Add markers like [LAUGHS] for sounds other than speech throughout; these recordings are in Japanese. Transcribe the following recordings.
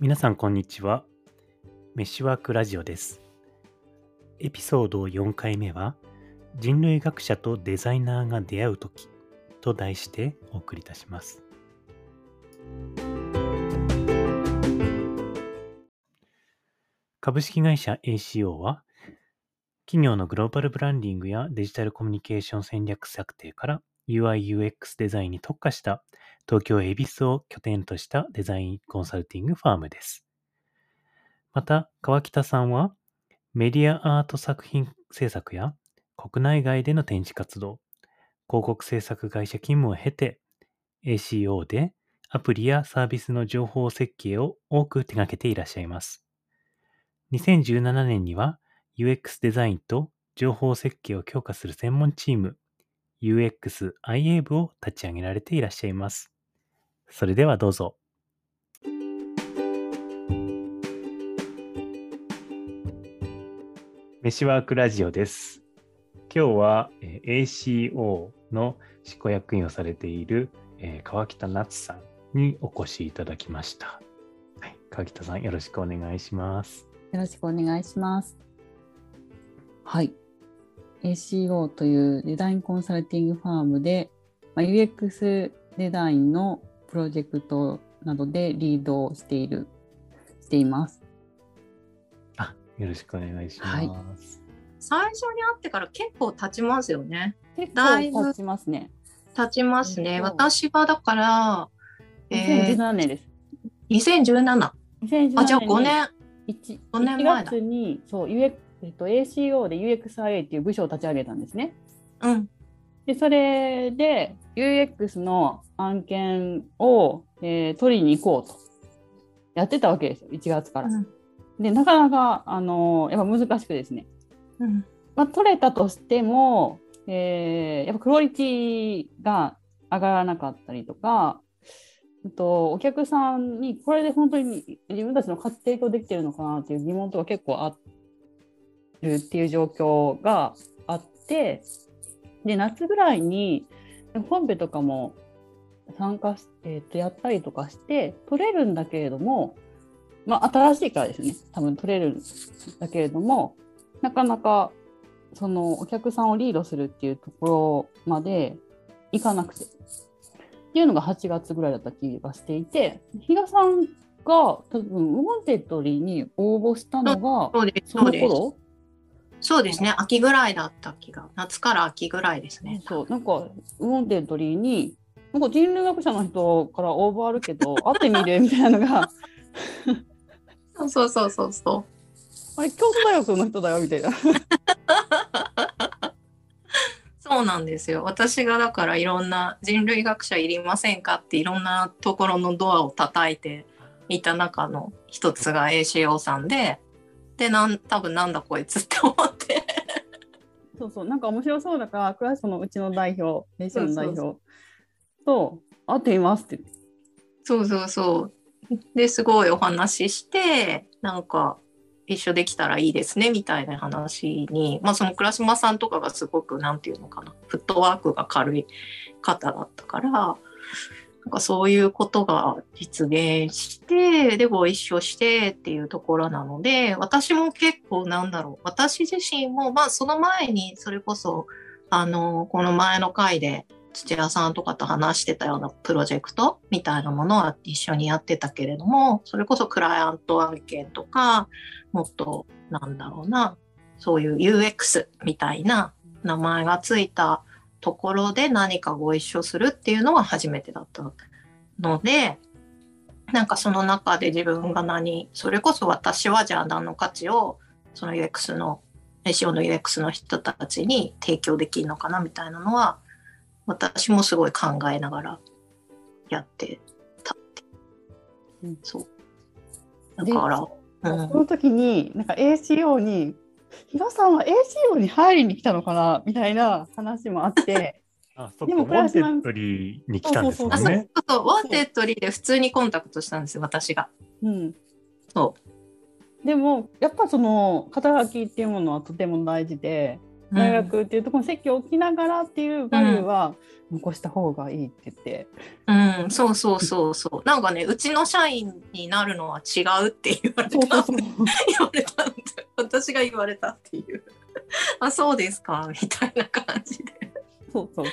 皆さんこんにちは。メッシュワークラジオです。エピソード4回目は、人類学者とデザイナーが出会うときと題してお送りいたします。株式会社 ACO は、企業のグローバルブランディングやデジタルコミュニケーション戦略策定から UI/UX デザインに特化した東京恵比寿を拠点としたデザインコンサルティングファームです。また、川北さんはメディアアート作品制作や国内外での展示活動、広告制作会社勤務を経て ACO でアプリやサービスの情報設計を多く手掛けていらっしゃいます。2017年には UX デザインと情報設計を強化する専門チーム UXIA 部を立ち上げられていらっしゃいます。それではどうぞ。メシワークラジオです。今日は、ACO の執行役員をされている、えー川北夏さんにお越しいただきました。はい、川北さんよろしくお願いします。よろしくお願いします。はい。ACO というデザインコンサルティングファームで、まあ、UX デザインのプロジェクトなどでリードをしている、しています。あ、よろしくお願いします。はい最初に会ってから結構経ちますよね。結だいぶ構経ちますね。経ちますね。うん私がだから、えー、2017年です。2017。2017あ、じゃあ5年。1, 五年前だ1月にそう UX、えっと、ACO で UXIA っていう部署を立ち上げたんですね。うん。で、それで UX の案件を、えー取りに行こうとやってたわけですよ、1月から。うんで、なかなか、あのーやっぱ難しくですね。うん。まあ、取れたとしても、えーやっぱクオリティが上がらなかったりとか、うんとお客さんにこれで本当に自分たちの価値提供できてるのかなっていう疑問とか結構あるっていう状況があってで夏ぐらいに本編とかも参加し、えーとやったりとかして取れるんだけれども、まあ、新しいからですね多分取れるんだけれどもなかなかそのお客さんをリードするっていうところまでいかなくてっていうのが8月ぐらいだった気がしていて比嘉さんが多分ウォンテッドリーに応募したのがそ。の頃？そうですね。秋ぐらいだった気が。夏から秋ぐらいですね。そうなんかウォンテッドリーになんか人類学者の人から応募あるけど [LAUGHS] 会ってみるみたいなのがそうそうそうそうそあれ京都大学の人だよみたいな。う。[LAUGHS] そうなんですよ。私がだからいろんな人類学者いりませんかっていろんなところのドアを叩いていた中の一つが ACO さんで、で、なん多分なんだこいつって思って。そうそう、なんか面白そうだから、クラスのうちの代表、練習の代そうそう表と会ってみますって。そうそうそう。ですごいお話しして、なんか一緒できたらいいですねみたいな話に、まあその倉島さんとかがすごくなんていうのかな、フットワークが軽い方だったから、なんかそういうことが実現して、でご一緒してっていうところなので、私も結構なんだろう、私自身もまあその前にそれこそ、あの、この前の回で土屋さんとかと話してたようなプロジェクトみたいなものは一緒にやってたけれども、それこそクライアント案件とか、もっとなんだろうな、そういう UX みたいな名前がついたところで何かご一緒するっていうのは初めてだったので、なんかその中で自分が何、それこそ私はじゃあ何の価値をその UX の、SEO の UX の人たちに提供できるのかなみたいなのは、私もすごい考えながらやってたって。うんそう。だから、うんその時に、なんか ACO に、比嘉さんは ACO に入りに来たのかな？みたいな話もあって、[LAUGHS] あ、そっでか、も倉島ウォンテッドリーに来たんですもんあそうね。そうウォンテッドリーで普通にコンタクトしたんですよ、私が。うん。そでも、やっぱその肩書きっていうものはとても大事で、大学っていうところに席を置きながらっていうバリューは残した方がいいって言って、うん、そうそうそうそう。なんかね、うちの社員になるのは違うって言われた。そうそうそう言われた私が言われたっていう。[LAUGHS] あ、そうですか、みたいな感じで。そうそう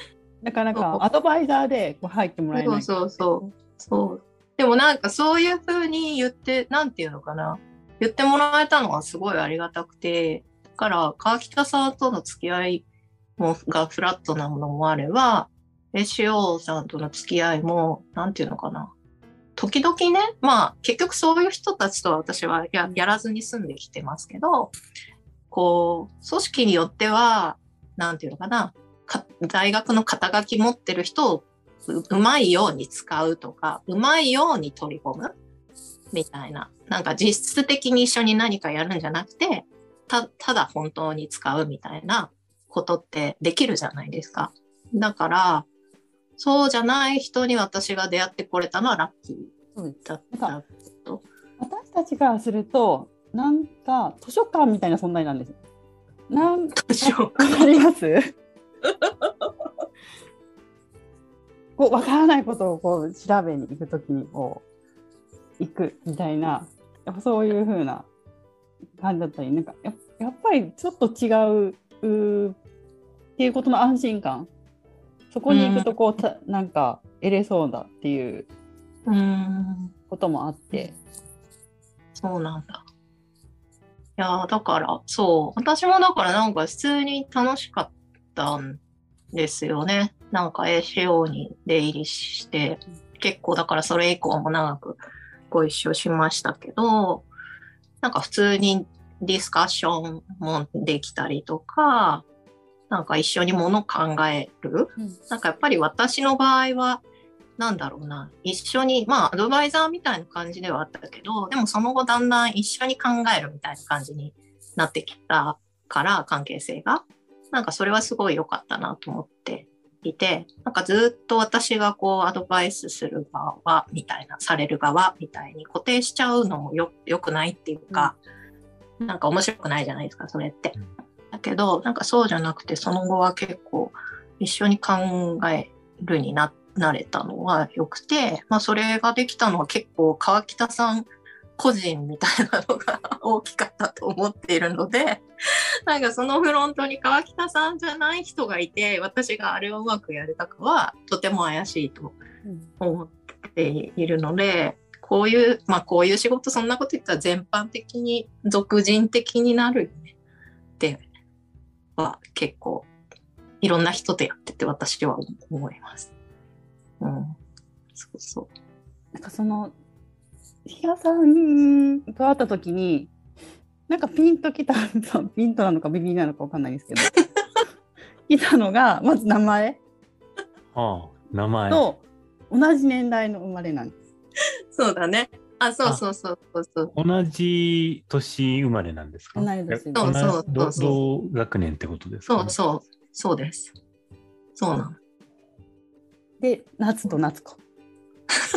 だからなかアドバイザーでこう入ってもらえないそうそうそう。そう。でもなんかそういうふうに言って、なんていうのかな。言ってもらえたのはすごいありがたくて、だから川北さんとの付き合いもがフラットなものもあれば、SO さんとの付き合いも、なんていうのかな。時々ね、まあ結局そういう人たちとは私はややらずに住んできてますけど、こう、組織によっては、なんていうのかな、か大学の肩書き持ってる人をううまいように使うとか、うまいように取り込むみたいな。なんか実質的に一緒に何かやるんじゃなくて、たただ本当に使うみたいなことってできるじゃないですか。だから、そうじゃない人に私が出会ってこれたのはラッキーだった。私たちからするとなんか図書館みたいな存在なんですよ。なん図書わかります？[LAUGHS] こう分からないことをこう調べに行くときにこう行くみたいなやっぱそういう風な感じだったりなんかややっぱりちょっと違ううっていうことの安心感そこに行くとこう、たなんか得れそうだっていう。こともあって、そうなんだ。いやだから、そう。私もだからなんか普通に楽しかったんですよね。なんか ACO に出入りして、結構だからそれ以降も長くご一緒しましたけど、なんか普通にディスカッションもできたりとか、なんか一緒にもの考える。なんかやっぱり私の場合は、なんだろうな、一緒に、まあ、アドバイザーみたいな感じではあったけど、でもその後だんだん一緒に考えるみたいな感じになってきたから、関係性が。なんかそれはすごい良かったなと思っていて、なんかずっと私がこうアドバイスする側みたいな、される側みたいに固定しちゃうのもよ良くないっていうか、なんか面白くないじゃないですか、それって。だけど、なんかそうじゃなくて、その後は結構一緒に考えるにななれたのは良くて、まあそれができたのは結構川北さん個人みたいなのが [LAUGHS] 大きかったと思っているので、なんかそのフロントに川北さんじゃない人がいて、私があれをうまくやれたかはとても怪しいと思っているので、こういう、まあこういう仕事、そんなこと言ったら全般的に俗人的になるよねっては結構いろんな人とやってて私は思います。うん。そうそう。なんかその比嘉さんと会った時になんかピンときた [LAUGHS] ピンとなのかビビりなのかわかんないですけど [LAUGHS] 来たのがまず名前ああ、名前。と同じ年代の生まれなんです。そうだね。あ、そうそうそうそうそう。同じ年生まれなんですか？同い年え同じそうそう同そう同学年ってことですか、そうそう。そうです。そうなの。で夏と夏子。[LAUGHS]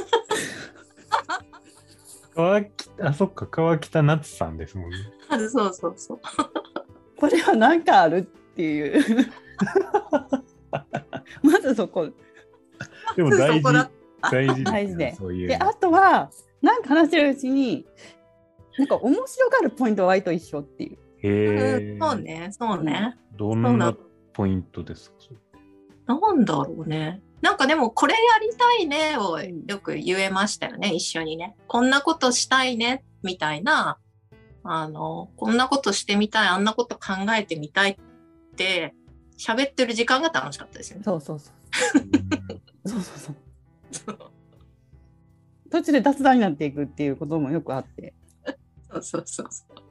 川北、あ、そっか、川北夏さんですもんね。あそうそうそう。[LAUGHS] これは何かあるっていう [LAUGHS] まずそこでも大事大事大事でそういうの。であとはなんか話してるうちになんか面白がるポイントは割と一緒っていう。へえ。そうね、そうね。どんなポイントですか？なんだろうね。なんかでもこれやりたいねをよく言えましたよね、一緒にね。こんなことしたいね、みたいな、あの、こんなことしてみたい、あんなこと考えてみたいって、喋ってる時間が楽しかったですよね。そうそうそう。そうそうそう。途中で雑談になっていくっていうこともよくあって。[LAUGHS] そうそうそうそう。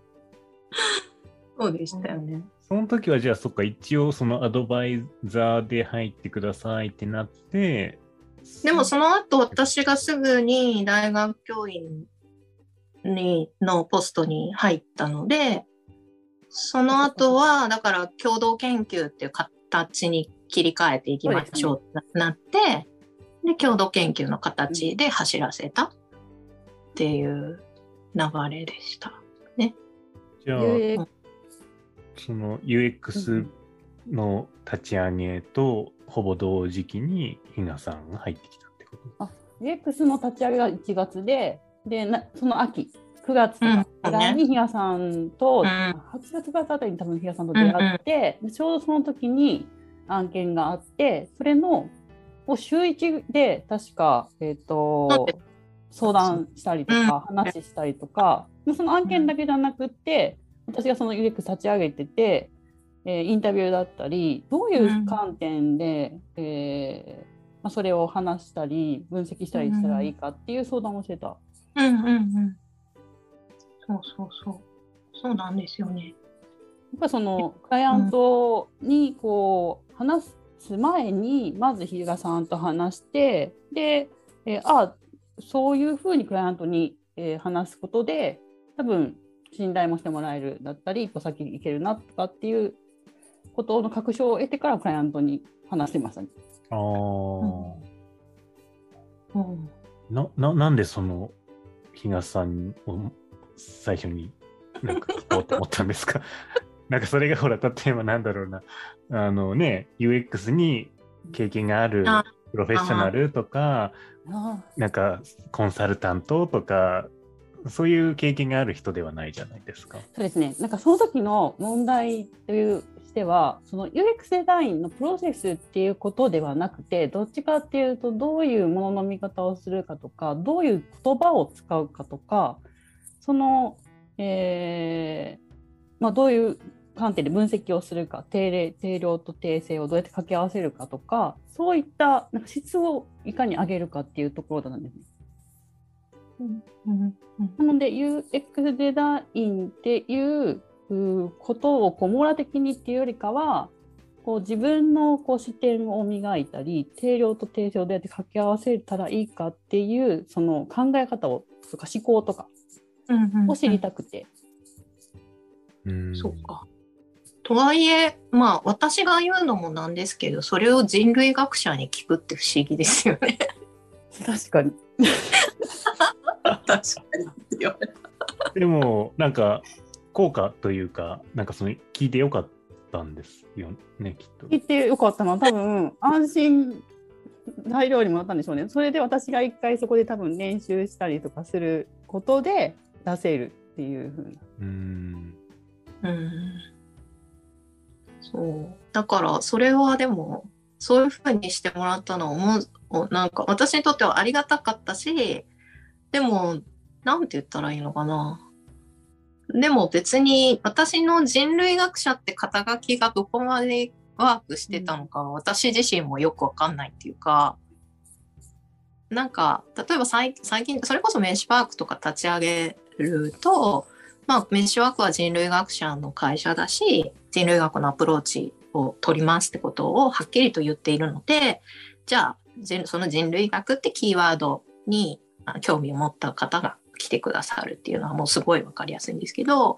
そうでしたよね。その時はじゃあそっか一応そのアドバイザーで入ってくださいってなって。でもその後私がすぐに大学教員にのポストに入ったので、その後はだから共同研究っていう形に切り替えていきましょうってなって、で共同研究の形で走らせたっていう流れでした。じゃあその UX の立ち上げとほぼ同時期に比嘉さんが入ってきたってこと。UX の立ち上げが1月で、でなその秋、9月とかぐらいに比嘉さんと、うん。8月9月あたりに多分比嘉さんと出会って、でちょうどその時に案件があって、それのもう週1で確か、えっ、と、相談したりとか、話したりとか、その案件だけじゃなくって、私がその UX 立ち上げてて、えーインタビューだったり、どういう観点で、えーまあ、それを話したり、分析したりしたらいいかっていう相談をしてた。うんうんうん。そうそうそう。そうなんですよね。やっぱりそのクライアントにこう話す前にまず比嘉さんと話してで、えーあそういうふうにクライアントに、えー話すことで多分信頼もしてもらえるだったり一歩先に行けるなとかっていうことの確証を得てからクライアントに話してましたね。ああ、うん。なななんでその比嘉さんを最初になんか聞こうと思ったんですか？[LAUGHS] なんかそれがほら例えばなんだろうな。あのね UX に経験があるあプロフェッショナルとかあなんかコンサルタントとかそういう経験がある人ではないじゃないですか。そうですね。なんかその時の問題というしては、その UX デザインのプロセスっていうことではなくて、どっちかっていうとどういうものの見方をするかとか、どういう言葉を使うかとか、その、えーまあ、どういう観点で分析をするか、定例定量と定性をどうやって掛け合わせるかとか、そういったなんか質をいかに上げるかっていうところなんですね。うん。うん。なので UX デザインっていううことをこう網羅的にっていうよりかはこう自分のこう視点を磨いたり定量と定性をどうやって掛け合わせたらいいかっていうその考え方をとか思考とかを知りたくて、うん。そうか。とはいえ、まあ私が言うのもなんですけど、それを人類学者に聞くって不思議ですよね。確かに確かに。でもなんか効果というかなんかその聞いてよかったんですよねきっと。聞いてよかったのは多分安心材料にもなったんでしょうねそれで私が一回そこで多分練習したりとかすることで出せるっていう風なうんうん。そう。だから、それはでも、そういうふうにしてもらったのは思う、なんか私にとってはありがたかったし、でも、なんて言ったらいいのかな。でも別に私の人類学者って肩書きがどこまでワークしてたのか、私自身もよくわかんないっていうか、なんか、例えば最最近、それこそメッシュパークとか立ち上げると、まあ、メッシュワークは人類学者の会社だし、人類学のアプローチを取りますってことをはっきりと言っているので、じゃあ、その人類学ってキーワードに興味を持った方が来てくださるっていうのはもうすごいわかりやすいんですけど、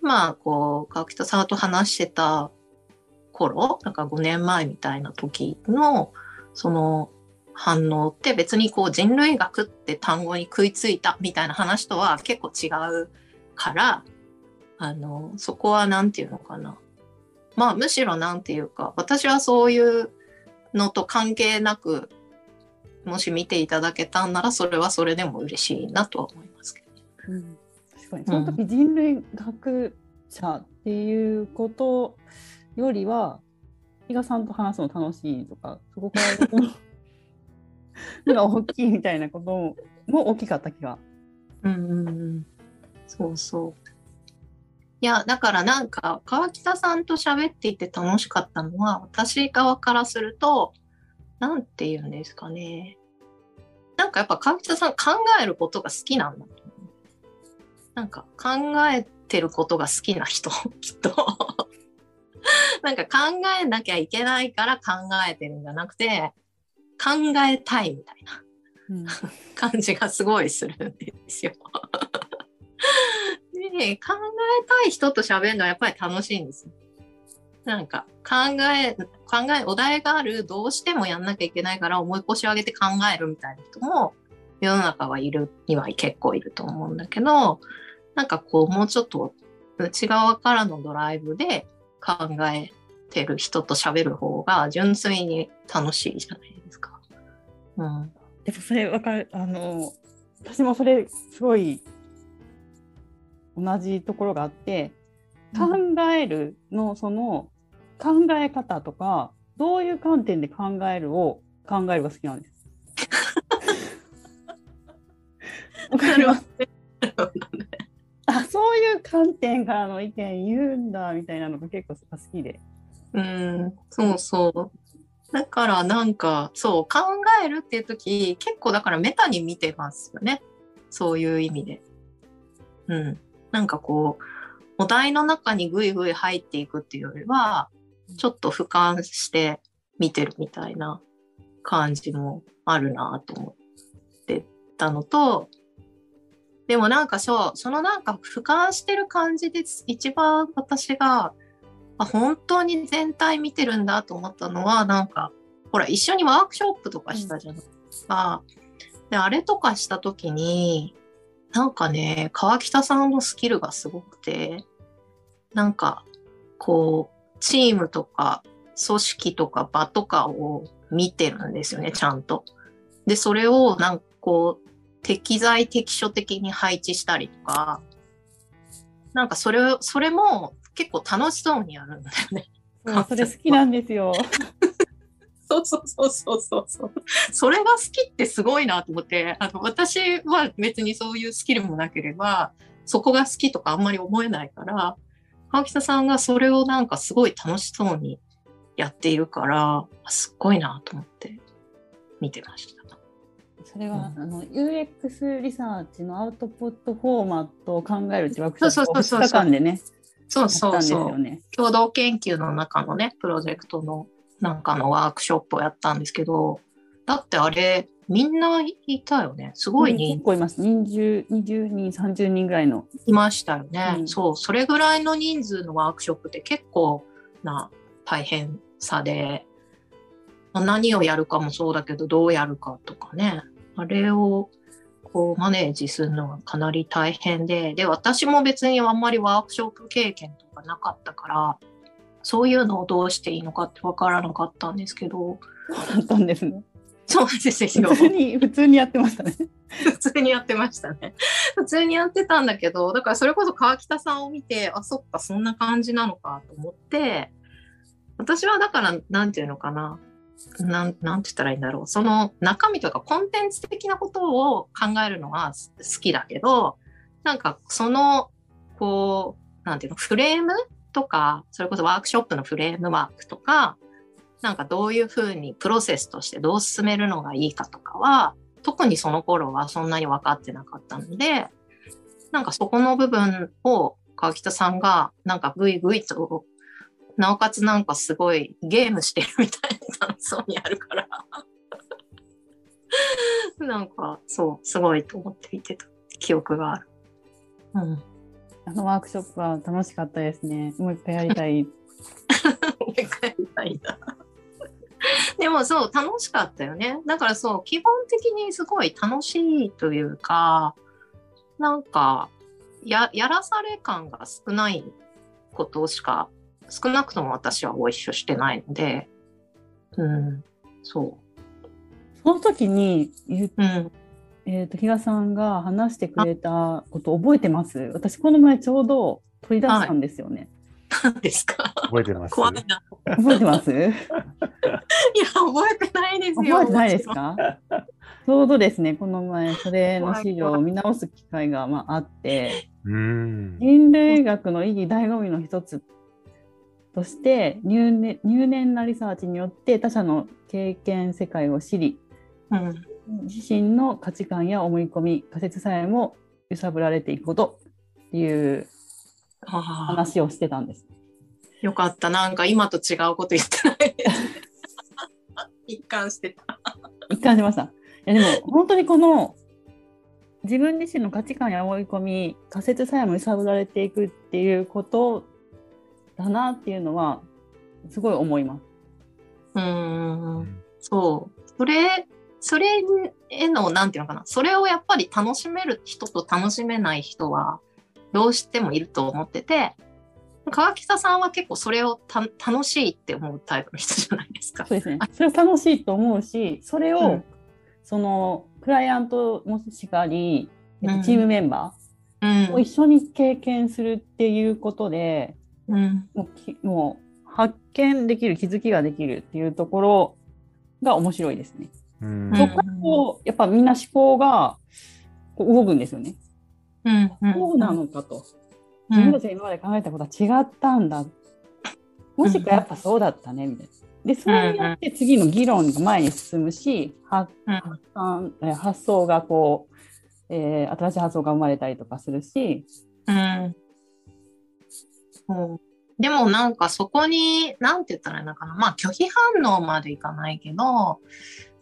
まあ、こう、川北さんと話してた頃、なんか5年前みたいな時の、その反応って別にこう人類学って単語に食いついたみたいな話とは結構違うから、あの、そこはなんていうのかな。まあむしろなんていうか、私はそういうのと関係なく、もし見ていただけたんならそれはそれでも嬉しいなとは思いますけど。うん確かにその時人類学者っていうことよりは比嘉さんと話すの楽しいとかそこからが [LAUGHS] 大きいみたいなことも大きかった気が。うんうんうん。そうそう。いや、だからなんか、川北さんと喋っていて楽しかったのは、私側からすると、なんて言うんですかね。なんかやっぱ川北さん考えることが好きなんだと思う。なんか考えてることが好きな人、[LAUGHS] きっと。なんか考えなきゃいけないから考えてるんじゃなくて、考えたいみたいな。うん [LAUGHS] 感じがすごいするんですよ。[LAUGHS] で考えたい人と喋るのはやっぱり楽しいんですよ。なんか考え、考え、お題がある、どうしてもやんなきゃいけないから重い腰を上げて考えるみたいな人も世の中はいるには結構いると思うんだけど、なんかこうもうちょっと内側からのドライブで考えてる人と喋る方が純粋に楽しいじゃないですか。うん。でもそれわかるあの私もそれすごい同じところがあって考えるのその考え方とかどういう観点で考えるを考えるが好きなんです。[LAUGHS] わかります？あそういう観点からの意見言うんだみたいなのが結構好きで。うん、そうそう。だからなんか、そう、考えるっていう時、結構だからメタに見てますよね。そういう意味で。うん。なんかこう、お題の中にぐいぐい入っていくっていうよりは、ちょっと俯瞰して見てるみたいな感じもあるなと思ってたのと、でもなんかそう、そのなんか俯瞰してる感じで一番私があ本当に全体見てるんだと思ったのはなんかほら一緒にワークショップとかしたじゃないですか。であれとかした時になんかね川北さんのスキルがすごくてなんかこうチームとか組織とか場とかを見てるんですよねちゃんと。でそれをなんかこう適材適所的に配置したりとかなんかそれそれも結構楽しそうにやるんだよね。そうそれ好きなんですよ。そうそうそうそうそうそう。それが好きってすごいなと思って、あの私は別にそういうスキルもなければ、そこが好きとかあんまり思えないから、川北さんがそれをなんかすごい楽しそうにやっているから、すっごいなと思って見てました。それは、あの UX リサーチのアウトプットフォーマットを考えるってワークショップそうそうそうそうを2日間でね、そうやったんですそうそう。よね。共同研究の中のね、プロジェクトのなんかのワークショップをやったんですけど、だってあれ、みんないたよね。すごい人結構います。20, 20人、30人ぐらいの。いましたよね、うんそう、それぐらいの人数のワークショップって結構な大変さで、まあ何をやるかもそうだけど、どうやるかとかね、あれをこうマネージするのがかなり大変で、で、私も別にあんまりワークショップ経験とかなかったから、そういうのをどうしていいのかってわからなかったんですけど、だったんですね。そうですよ。普通に、普通にやってましたね。[LAUGHS] 普通にやってましたね。普通にやってたんだけど、だからそれこそ川北さんを見て、あ、そっか、そんな感じなのかと思って、私はだから、なんていうのかな。なん、なんて言ったらいいんだろう。その中身とかコンテンツ的なことを考えるのは好きだけど、なんかその、こう、なんていうの、フレームとか、それこそワークショップのフレームワークとか、なんかどういうふうにプロセスとしてどう進めるのがいいかとかは、特にその頃はそんなに分かってなかったので、なんかそこの部分を川北さんがなんかぐいぐいと、なおかつなんかすごいゲームしてるみたいに楽しそうにやるから、[LAUGHS] なんかそう、すごいと思って見てた記憶がある。うん。あのワークショップは楽しかったですね。もう一回やりたい。[LAUGHS] もう一回みたいな。でもそう、楽しかったよね。だからそう、基本的にすごい楽しいというか、なんか、や、やらされ感が少ないことしか、少なくとも私はご一緒してないので、うん、そその時に言っ。えー、と比嘉さんが話してくれたこと覚えてます？私この前ちょうど取り出したんですよね。何ですか？覚えてます怖いな。覚えてます？[LAUGHS] いや、覚えてないですよ。覚えてないですか？ちょうどですねこの前それの資料を見直す機会がまああってうーん。人類学の意義醍醐味の一つとして入念入念なリサーチによって他者の経験世界を知りうん。自身の価値観や思い込み仮説さえも揺さぶられていくことっていう話をしてたんです。よかった。なんか今と違うこと言ってない。一貫してた。一貫しました。いやでも本当にこの自分自身の価値観や思い込み仮説さえも揺さぶられていくっていうことだなっていうのはすごい思います。うーん。そう。それ、それへの、なんていうのかな。それをやっぱり楽しめる人と楽しめない人は、どうしてもいると思ってて、川北さんは結構それをた楽しいって思うタイプの人じゃないですか。そうですね。それを楽しいと思うし、それを、うんそのクライアントもしかり、チームメンバうんーを一緒に経験するっていうことで、うんもうきもう発見できる気づきができるっていうところが面白いですね。そこをやっぱみんな思考がこう動くんですよね。うんうんそうなのかと。うん自分たちが今まで考えたことは違ったんだ。もしかやっぱそうだったねみたいな。で、それによって次の議論が前に進むし、発うん散え発想がこう、えー新しい発想が生まれたりとかするし、うんそうでもなんかそこに、なんて言ったらいいのかな。まあ拒否反応までいかないけど、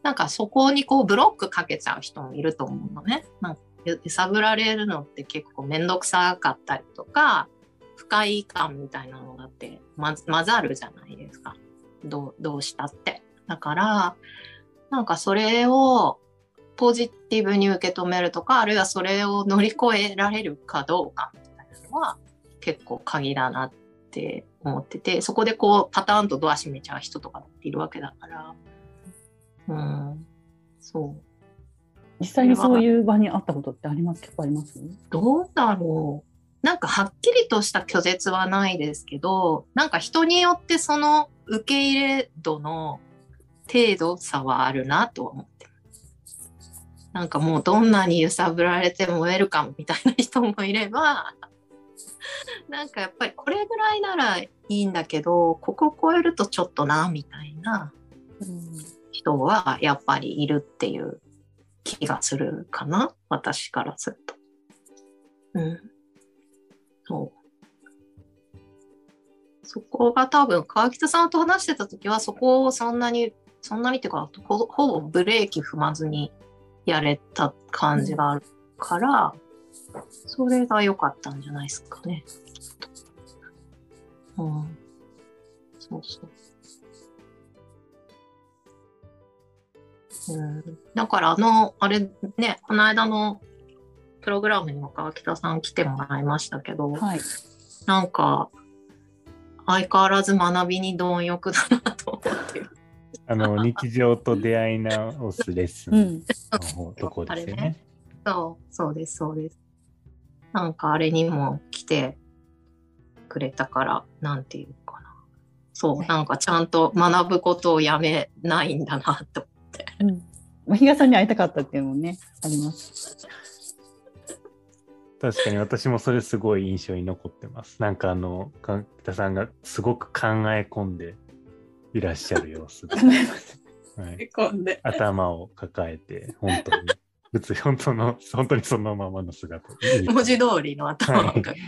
なんかそこにこうブロックかけちゃう人もいると思うのね。なんか揺さぶられるのって結構めんどくさかったりとか、不快感みたいなのがだってま混ざるじゃないですか。どうどうしたって。だから、なんかそれをポジティブに受け止めるとか、あるいはそれを乗り越えられるかどうかみたいなのは結構鍵だなって思ってて、そこでこうパターンとドア閉めちゃう人とかっているわけだから、うん、そう。実際にそういう場にあったことってあります？結構あります？どうだろう。なんかはっきりとした拒絶はないですけど、なんか人によってその受け入れ度の程度差はあるなとは思って。なんかもうどんなに揺さぶられてもウェルカムみたいな人もいれば、[LAUGHS] なんかやっぱりこれぐらいならいいんだけど、ここ超えるとちょっとな、みたいな人はやっぱりいるっていう気がするかな私からすると。うん。そう。そこが多分川北さんと話してた時はそこをそんなにそんなにっていうかほぼブレーキ踏まずにやれた感じがあるから、それが良かったんじゃないですかね。うん。そうそう。うん、だからあの、あれね、この間のプログラムにも川北さん来てもらいましたけど、はい。なんか、相変わらず学びに貪欲だなと思ってる。あの、日常と出会い直すレッスンうん。の方とこですよあれね。そう、そうです、そうです。なんかあれにも来てくれたから、なんていうかな。そう、なんかちゃんと学ぶことをやめないんだなと。うん。まあ、比嘉さんに会いたかったっていうのもね、あります。確かに私もそれすごい印象に残ってます。なんかあの、か北さんがすごく考え込んでいらっしゃる様子で、[LAUGHS] はい、込んで。頭を抱えて、本当に、普通、本当の、本当にそのままの姿。[LAUGHS] 文字通りの頭はいが。[LAUGHS]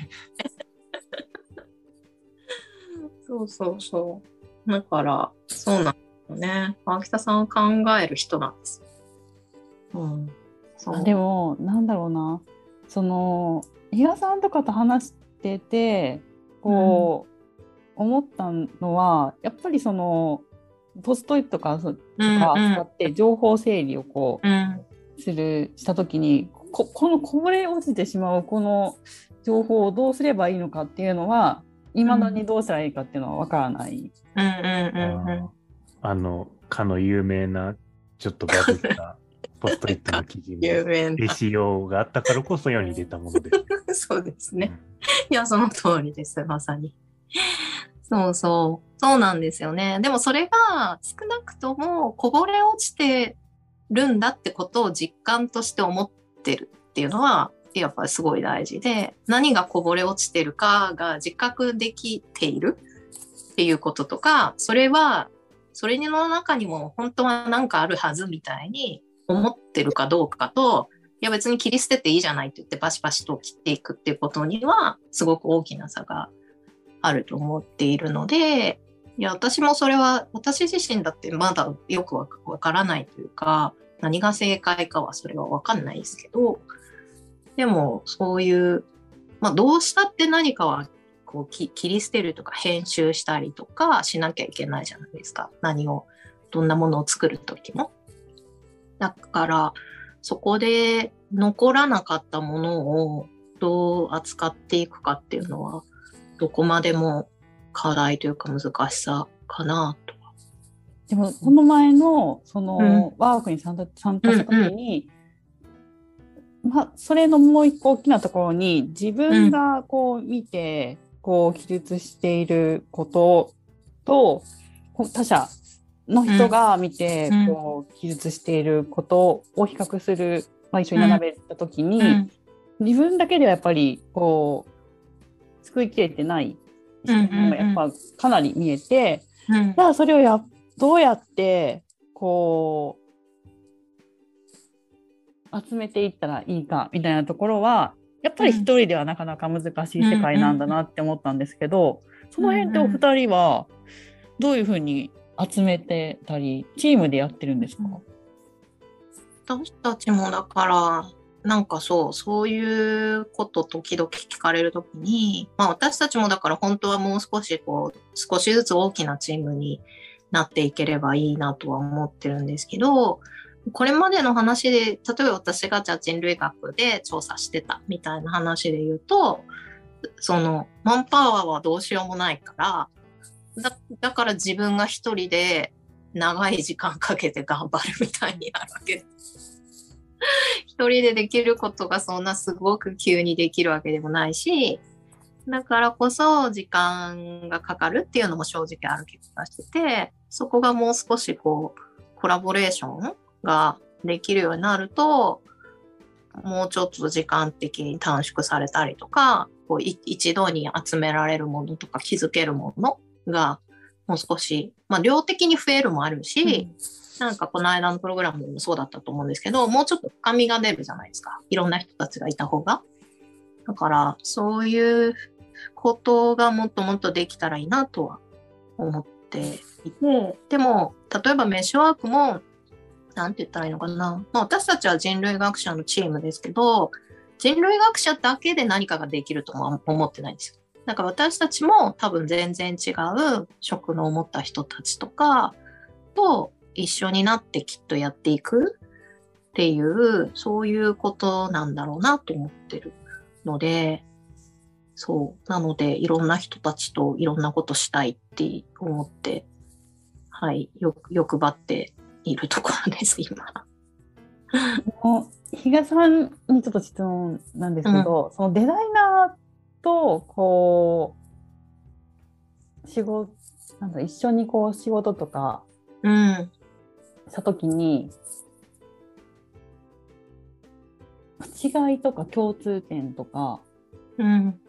そうそうそう。だから、そうなんよね。川北さんは考える人なんですよ。うん。そうあでも、なんだろうな、その、比嘉さんとかと話してて、こう、思ったのは、やっぱりその、ポストイットとかとか使って情報整理をこうん。うするした時にここのこぼれ落ちてしまうこの情報をどうすればいいのかっていうのはいまだにどうしたらいいかっていうのはわからない。うんうんうんうん。あの、かの有名な、ちょっとバズった [LAUGHS] ポストイットの記事も、有名な。ACO があったからこそ世に出たものです。[LAUGHS] そうですね。うんいや、その通りです、まさに。そうそう。そうなんですよね。でもそれが少なくともこぼれ落ちてるんだってことを実感として思ってるっていうのは、やっぱりすごい大事で、何がこぼれ落ちてるかが自覚できているっていうこととか、それは、それの中にも本当は何かあるはずみたいに思ってるかどうかと、いや別に切り捨てていいじゃないって言ってバシバシと切っていくっていうことにはすごく大きな差があると思っているので、いや私もそれは私自身だってまだよくわからないというか、何が正解かはそれはわかんないですけど、でもそういう、まあどうしたって何かはこうき切り捨てるとか編集したりとかしなきゃいけないじゃないですか。何を、どんなものを作るときも。だから、そこで残らなかったものをどう扱っていくかっていうのはどこまでも課題というか難しさかなと。でもこの前のその、うんワークに参加参加した時に、まあ、それのもう一個大きなところに自分がこう見て、こう記述していることと他者の人が見て、うん。こう記述していることを比較する、まあ、一緒に並べた時に、うん。自分だけではやっぱりこう救いきれてない視点がやっぱかなり見えて、うん。じゃあそれをやどうやってこう集めていったらいいかみたいなところはやっぱり一人ではなかなか難しい世界なんだなって思ったんですけど、その辺ってお二人はどういうふうに集めてたりチームでやってるんですか、私たちもだからなんかそうそういうこと時々聞かれる時に、まあ、私たちもだから本当はもう少しこう少しずつ大きなチームになっていければいいなとは思ってるんですけどこれまでの話で例えば私がじゃあ人類学で調査してたみたいな話で言うとそのマンパワーはどうしようもないからだだから自分が一人で長い時間かけて頑張るみたいになるわけです。一人でできることがそんなすごく急にできるわけでもないし、だからこそ時間がかかるっていうのも正直ある気がしてて、そこがもう少しこう、コラボレーションができるようになると、もうちょっと時間的に短縮されたりとか、こうい一度に集められるものとか気づけるものがもう少し、まあ量的に増えるもあるし、なんかこの間のプログラムでもそうだったと思うんですけど、もうちょっと深みが出るじゃないですか。いろんな人たちがいた方が。だから、そういうことがもっともっとできたらいいなとは思っていて、でも、例えばメッシュワークも、なんて言ったらいいのかな。まあ私たちは人類学者のチームですけど、人類学者だけで何かができるとは思ってないんですよ。だから私たちも多分全然違う職能を持った人たちとかと一緒になってきっとやっていくっていう、そういうことなんだろうなと思ってるので、そう。なので、いろんな人たちといろんなことしたいって思って、はい、欲張っているところです、今。もう比嘉さんにちょっと質問なんですけど、そのデザイナーとこう仕事なんだ一緒にこう仕事とかうん。した時に違いとか共通点とかうん。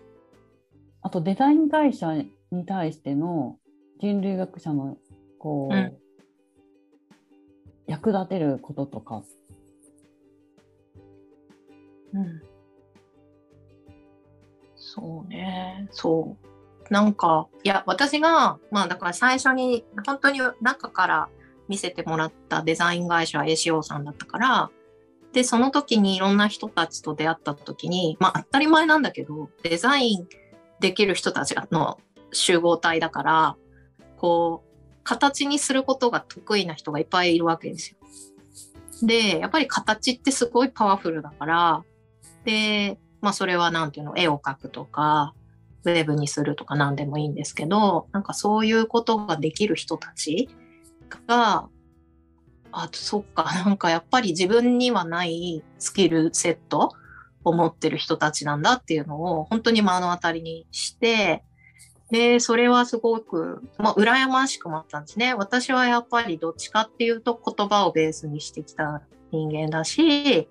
あとデザイン会社に対しての人類学者のこう、うん役立てることとかうん。そうね。そう。なんか、いや、私が、まあだから最初に、本当に中から見せてもらったデザイン会社は ACO さんだったから、で、その時にいろんな人たちと出会った時に、まあ当たり前なんだけど、デザインできる人たちの集合体だから、こう、形にすることが得意な人がいっぱいいるわけですよ。で、やっぱり形ってすごいパワフルだから、で、まあそれはなんていうの、絵を描くとか、ウェブにするとか何でもいいんですけど、なんかそういうことができる人たちが、あ、そっか、なんかやっぱり自分にはないスキルセットを持ってる人たちなんだっていうのを本当に目の当たりにして、で、それはすごく、まあ、羨ましくもあったんですね。私はやっぱりどっちかっていうと言葉をベースにしてきた人間だし、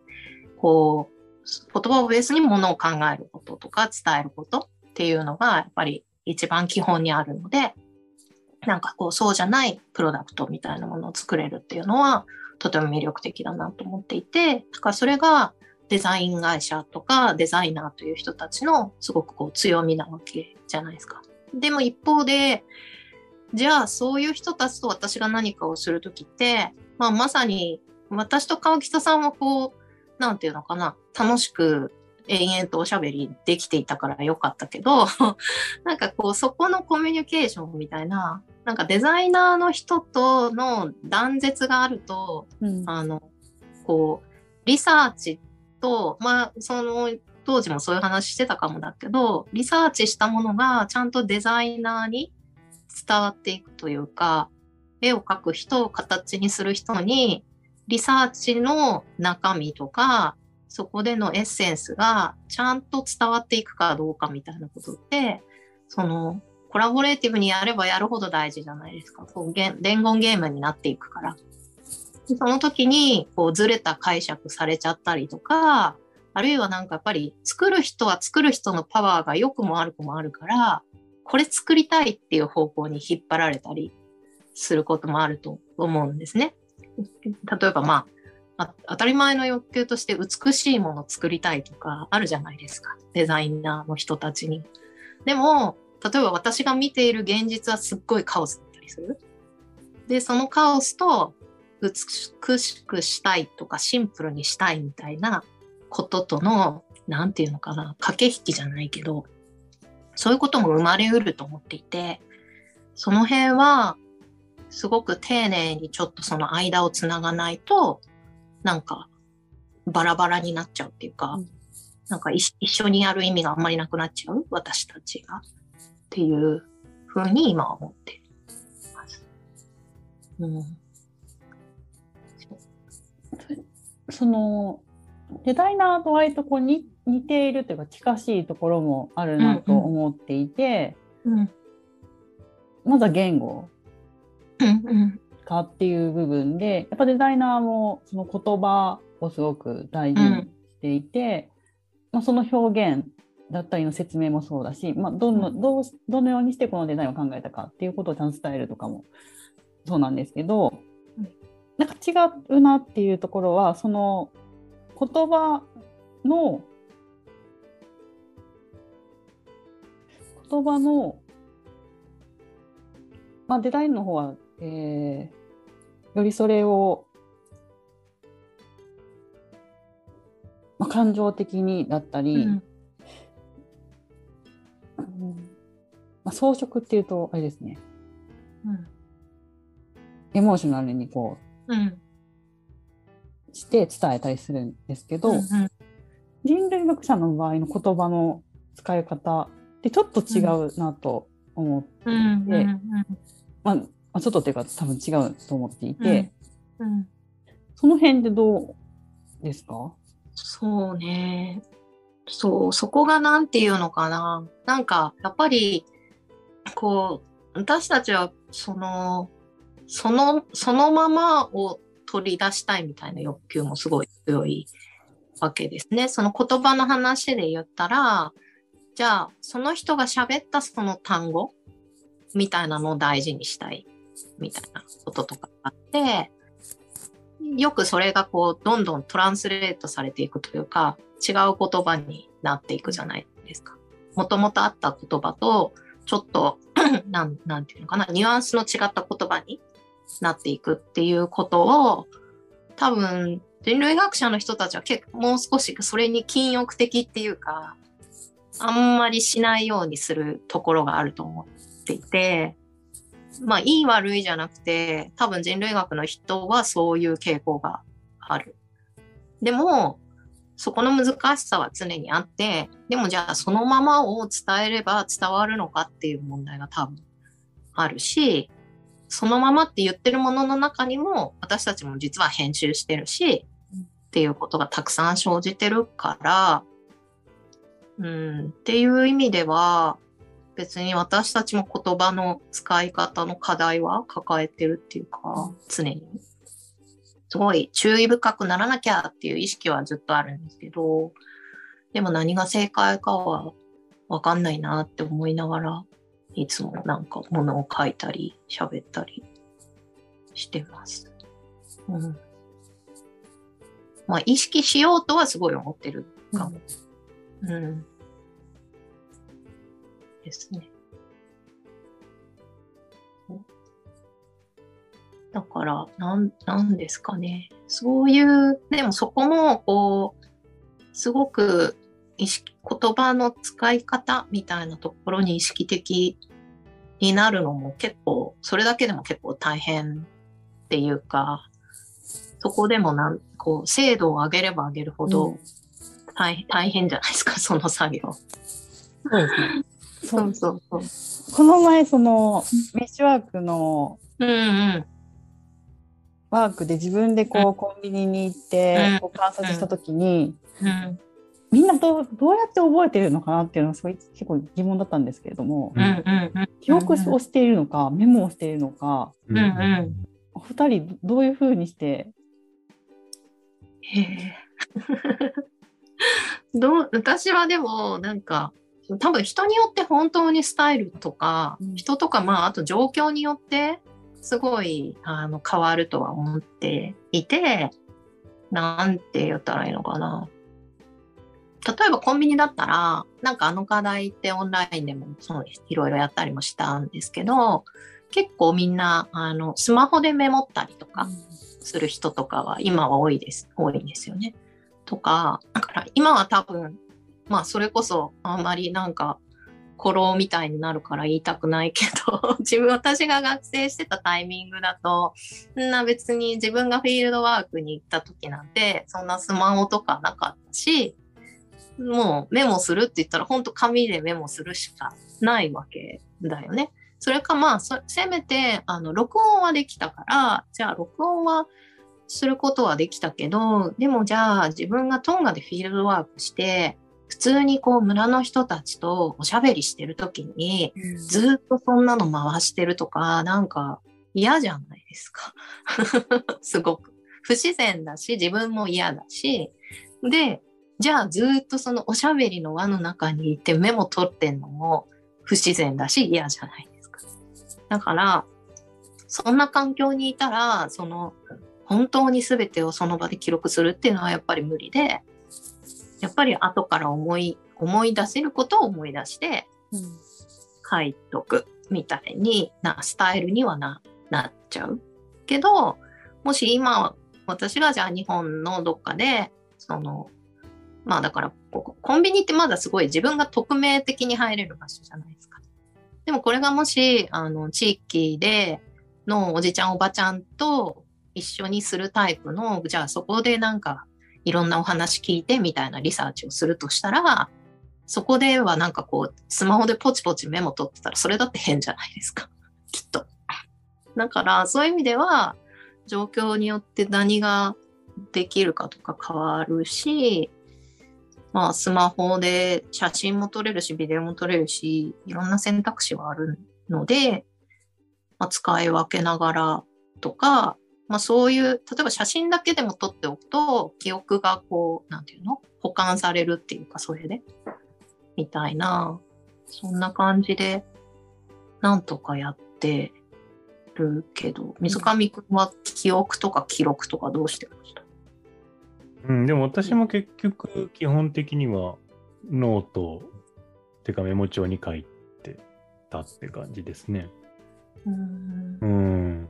こう、言葉をベースにものを考えることとか伝えることっていうのがやっぱり一番基本にあるので、なんかこうそうじゃないプロダクトみたいなものを作れるっていうのはとても魅力的だなと思っていて、だからそれがデザイン会社とかデザイナーという人たちのすごくこう強みなわけじゃないですか。でも一方で、じゃあそういう人たちと私が何かをするときって、まあまさに私と川北さんはこう、なんていうのかな、楽しく延々とおしゃべりできていたからよかったけど、[LAUGHS] なんかこうそこのコミュニケーションみたいな、なんかデザイナーの人との断絶があると、うん。あの、こう、リサーチと、まあ、その、当時もそういう話してたかもだけど、リサーチしたものがちゃんとデザイナーに伝わっていくというか、絵を描く人を形にする人に、リサーチの中身とか、そこでのエッセンスがちゃんと伝わっていくかどうかみたいなことって、そのコラボレーティブにやればやるほど大事じゃないですか。こう伝言ゲームになっていくから。その時にこうずれた解釈されちゃったりとか、あるいはなんかやっぱり作る人は作る人のパワーが良くも悪くもあるから、これ作りたいっていう方向に引っ張られたりすることもあると思うんですね。例えばまあ、当たり前の欲求として美しいもの作りたいとかあるじゃないですか。デザイナーの人たちに。でも、例えば私が見ている現実はすっごいカオスだったりする。で、そのカオスと美しくしたいとかシンプルにしたいみたいなこととの、なんていうのかな、駆け引きじゃないけど、そういうことも生まれうると思っていて、その辺は、すごく丁寧にちょっとその間をつながないと、なんか、バラバラになっちゃうっていうか、うん、なんか一緒にやる意味があんまりなくなっちゃう私たちが。っていうふうに今は思ってます。うん。その、デザイナーと割とこうに似ているというか近しいところもあるなと思っていて、うん。うん、まずは言語かっていう部分でやっぱデザイナーもその言葉をすごく大事にしていて、うん、まあ、その表現だったりの説明もそうだし、まあ、どのどうどのようにしてこのデザインを考えたかっていうことをちゃんと伝えるとかもそうなんですけど、なんか違うなっていうところはその言葉の言葉の、まあ、デザインの方は、えー、よりそれを、まあ、感情的にだったり、うん、まあ、装飾っていうとあれですね、うん、エモーショナルにこう、うん、して伝えたりするんですけど、うんうん、人類学者の場合の言葉の使い方ってちょっと違うなと思っていて、うん。うんまあ、ちょっとっていうか多分違うと思っていて、うん、その辺でどうですか？そうね。そう、そこが何て言うのかな。なんか、やっぱり、こう、私たちは、その、その、そのままを取り出したいみたいな欲求もすごい強いわけですね。その言葉の話で言ったら、じゃあ、その人が喋ったその単語みたいなのを大事にしたいみたいなこととかあって、よくそれがこう、どんどんトランスレートされていくというか、違う言葉になっていくじゃないですか。もともとあった言葉と、ちょっと [CLEARS THROAT] なん、ていうのかな、ニュアンスの違った言葉になっていくっていうことを、多分、人類学者の人たちは結構もう少しそれに禁欲的っていうか、あんまりしないようにするところがあると思っていて、まあ、いい悪いじゃなくて、多分人類学の人はそういう傾向がある。でも、そこの難しさは常にあって、でもじゃあそのままを伝えれば伝わるのかっていう問題が多分あるし、そのままって言ってるものの中にも私たちも実は編集してるし、っていうことがたくさん生じてるから、うん、っていう意味では、別に私たちも言葉の使い方の課題は抱えてるっていうか、常に。すごい注意深くならなきゃっていう意識はずっとあるんですけど、でも何が正解かはわかんないなって思いながら、いつもなんか物を書いたり喋ったりしてます。うん。まあ意識しようとはすごい思ってるかも。うん、うん。ですね。だから、なん、なんですかね。そういう、でもそこも、こう、すごく意識、言葉の使い方みたいなところに意識的になるのも結構、それだけでも結構大変っていうか、そこでもなん、こう、精度を上げれば上げるほど大変大変じゃないですか、その作業。そうですね。そうそうそう。この前、その、メッシュワークのうんうん。ワークで自分でこう、コンビニに行ってうん、こう観察したときに、うんみんなどうどうやって覚えてるのかなっていうのはすごい結構疑問だったんですけれども、うんうんうん。記憶をしているのか、メモをしているのか、うんうんうんお二人どういうふうにして。[LAUGHS] どう私はでもなんか多分人によって本当にスタイルとか、うん人とかまああと状況によってすごいあの変わるとは思っていてなんて言ったらいいのかな例えばコンビニだったらなんかあの課題ってオンラインでもそういろいろやったりもしたんですけど結構みんなあのスマホでメモったりとか、する人とかは今は多いです。多いんですよね。とか、だから今は多分、まあそれこそあんまりなんか、古老みたいになるから言いたくないけど、[LAUGHS] 自分、私が学生してたタイミングだと、そんな別に自分がフィールドワークに行った時なんて、そんなスマホとかなかったし、もうメモするって言ったら本当紙でメモするしかないわけだよね。それかまあそせめてあの録音はできたからじゃあ録音はすることはできたけどでもじゃあ自分がトンガでフィールドワークして普通にこう村の人たちとおしゃべりしてる時にずっとそんなの回してるとかなんか嫌じゃないですか。[LAUGHS] すごく。不自然だし自分も嫌だし。でじゃあずっとそのおしゃべりの輪の中にいてメモ取ってんのも不自然だし嫌じゃないですか。だから、そんな環境にいたら、その、本当に全てをその場で記録するっていうのはやっぱり無理で、やっぱり後から思い、思い出せることを思い出して書いとくみたいになスタイルにはななっちゃう。けど、もし今、私がじゃあ日本のどっかで、その、まあだからここ、コンビニってまだすごい自分が匿名的に入れる場所じゃないですか。でもこれがもし、あの、地域でのおじちゃんおばちゃんと一緒にするタイプの、じゃあそこでなんかいろんなお話聞いてみたいなリサーチをするとしたら、そこではなんかこう、スマホでポチポチメモ取ってたらそれだって変じゃないですか。きっと。だからそういう意味では、状況によって何ができるかとか変わるし、まあ、スマホで写真も撮れるし、ビデオも撮れるし、いろんな選択肢はあるので、まあ、使い分けながらとか、まあ、そういう、例えば写真だけでも撮っておくと、記憶がこう、なんていうの？保管されるっていうか、それで、みたいな、そんな感じで、なんとかやってるけど、水上くんは記憶とか記録とかどうしてました？うん、でも私も結局、基本的にはノート、てかメモ帳に書いてたって感じですね。うんうん。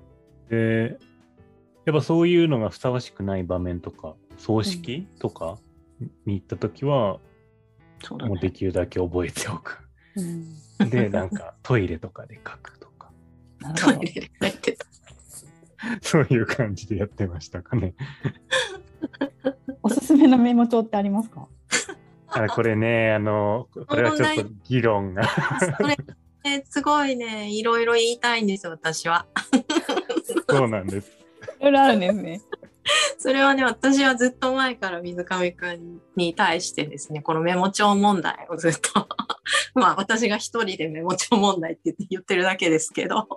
で、やっぱそういうのがふさわしくない場面とか、葬式とかに行ったときは、そうだね。もうできるだけ覚えておく。うんで、なんか [LAUGHS] トイレとかで書くとか、トイレで書いてた。[LAUGHS] そういう感じでやってましたかね。おすすめのメモ帳ってありますか？[LAUGHS] あこれね、あの、これはちょっと議論が。それ、ね、すごいね、いろいろ言いたいんですよ、私は。そうなんです。いろいろあるんですね。それはね、私はずっと前から水上くんに対してですね、このメモ帳問題をずっと、[LAUGHS] まあ私が一人でメモ帳問題って言って言ってるだけですけど、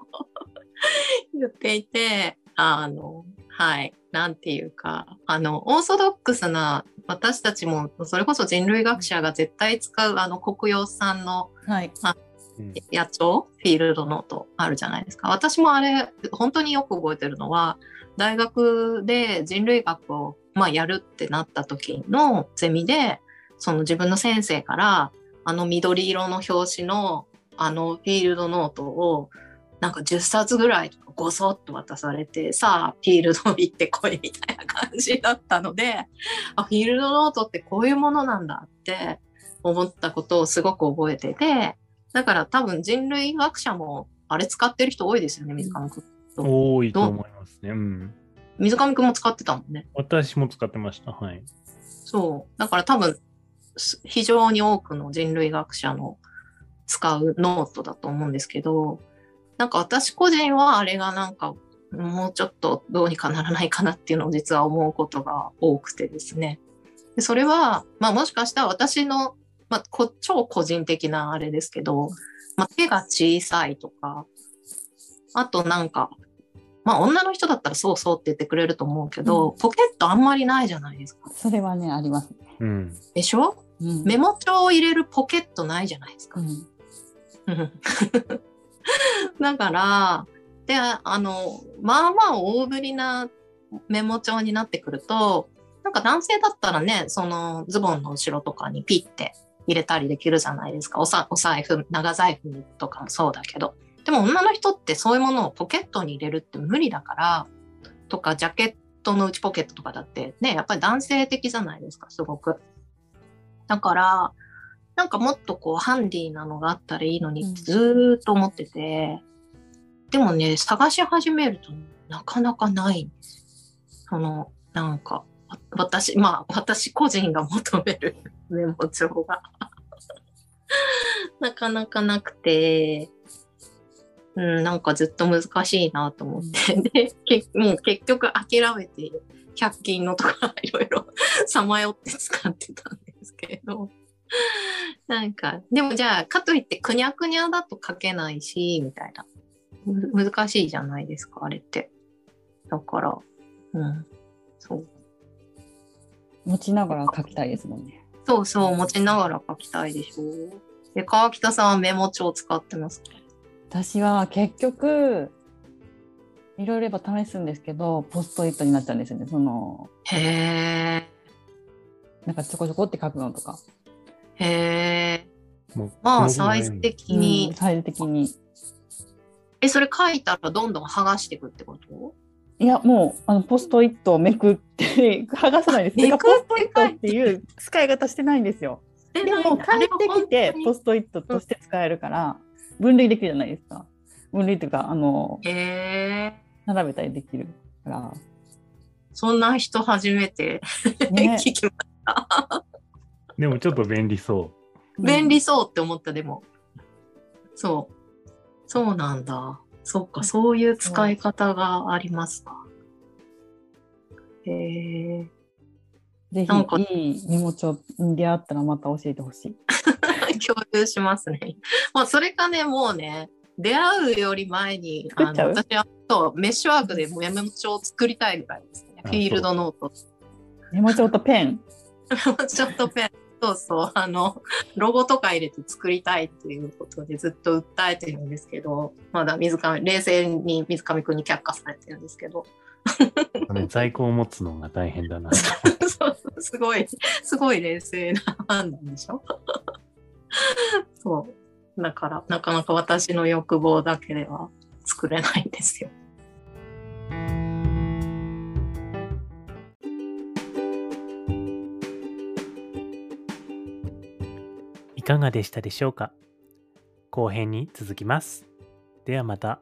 [LAUGHS] 言っていて、あの、はい、なんていうか、あの、オーソドックスな、私たちも、それこそ人類学者が絶対使う、あの、国用産のはい。うん野鳥フィールドノートあるじゃないですか。私もあれ、本当によく覚えてるのは、大学で人類学を、まあ、やるってなった時のゼミで、その自分の先生から、あの緑色の表紙のあのフィールドノートを、なんか10冊ぐらいごそっと渡されて、さあ、フィールド行ってこいみたいな感じだったので、あ、フィールドノートってこういうものなんだって思ったことをすごく覚えてて、だから多分人類学者もあれ使ってる人多いですよね、水上くん。多いと思いますね。うん。水上くんも使ってたもんね。私も使ってました。はい。そう。だから多分す非常に多くの人類学者の使うノートだと思うんですけど、なんか私個人はあれがなんかもうちょっとどうにかならないかなっていうのを実は思うことが多くてですね。でそれは、まあもしかしたら私の、まあ、こ超個人的なあれですけど、まあ、手が小さいとか、あとなんか、まあ女の人だったらそうそうって言ってくれると思うけど、うんポケットあんまりないじゃないですか。それはね、ありますね。うん。でしょ？うんメモ帳を入れるポケットないじゃないですかう。んうん [LAUGHS] [LAUGHS] だから、で、あの、まあまあ大ぶりなメモ帳になってくると、なんか男性だったらね、そのズボンの後ろとかにピッて入れたりできるじゃないですか。おさお財布、長財布とかもそうだけど。でも女の人ってそういうものをポケットに入れるって無理だから、とかジャケットの内ポケットとかだってね、やっぱり男性的じゃないですか、すごく。だから、なんかもっとこうハンディなのがあったらいいのにってずーっと思ってて、でもね、探し始めるとなかなかないんです。その、なんか、わ私、まあ私個人が求める [LAUGHS] メモ帳が。[LAUGHS] なかなかなくて、うん、なんかずっと難しいなと思って、で、けもう結局諦めて、100均のとかいろいろ [LAUGHS] さまよって使ってたんですけど、[LAUGHS] なんか、でもじゃあ、かといってくにゃくにゃだと書けないし、みたいな。む難しいじゃないですか、あれって。だから、うん。そう。持ちながら書きたいですもんね。そうそう、持ちながら書きたいでしょ。で、川北さんはメモ帳使ってますか？私は結局、いろいろ試すんですけど、ポストイットになっちゃうんですよね。その、へえ、なんかちょこちょこって書くのとか、へえ。もうまあ、サイズ的に、うんサイズ的に。え、それ書いたらどんどん剥がしていくってこと？いや、もう、あの、ポストイットをめくって、[LAUGHS] 剥がさないです。めくってだからポストイットっていう使い方してないんですよ。ででも、帰ってきて、ポストイットとして使えるから、分類できるじゃないですか。分類っていうか、あの、へえ。並べたりできるから。そんな人初めてね [LAUGHS] 聞きました。でもちょっと便利そ便利そうって思った、でも。そう。そうなんだ。そっか、そういう使い方がありますか。へえ。ぜなんかひ、いいメモ帳に出会ったらまた教えてほしい。[LAUGHS] 共有しますね。まあ、それかね、もうね、出会うより前に、作っちゃう？私はそうメッシュワークでメモ帳を作りたいぐらいですね。あフィールドノート。メモ帳とペン。ちょっとペン、そうそう、あの、[LAUGHS] ロゴとか入れて作りたいっていうことでずっと訴えてるんですけど、まだ水上、冷静に水上くんに却下されてるんですけど、在庫を持つのが大変だな。[LAUGHS] そうそうすごい、すごい冷静な判断でしょ？[LAUGHS] そう。だから、なかなか私の欲望だけでは作れないんですよ。いかがでしたでしょうか？後編に続きます。ではまた。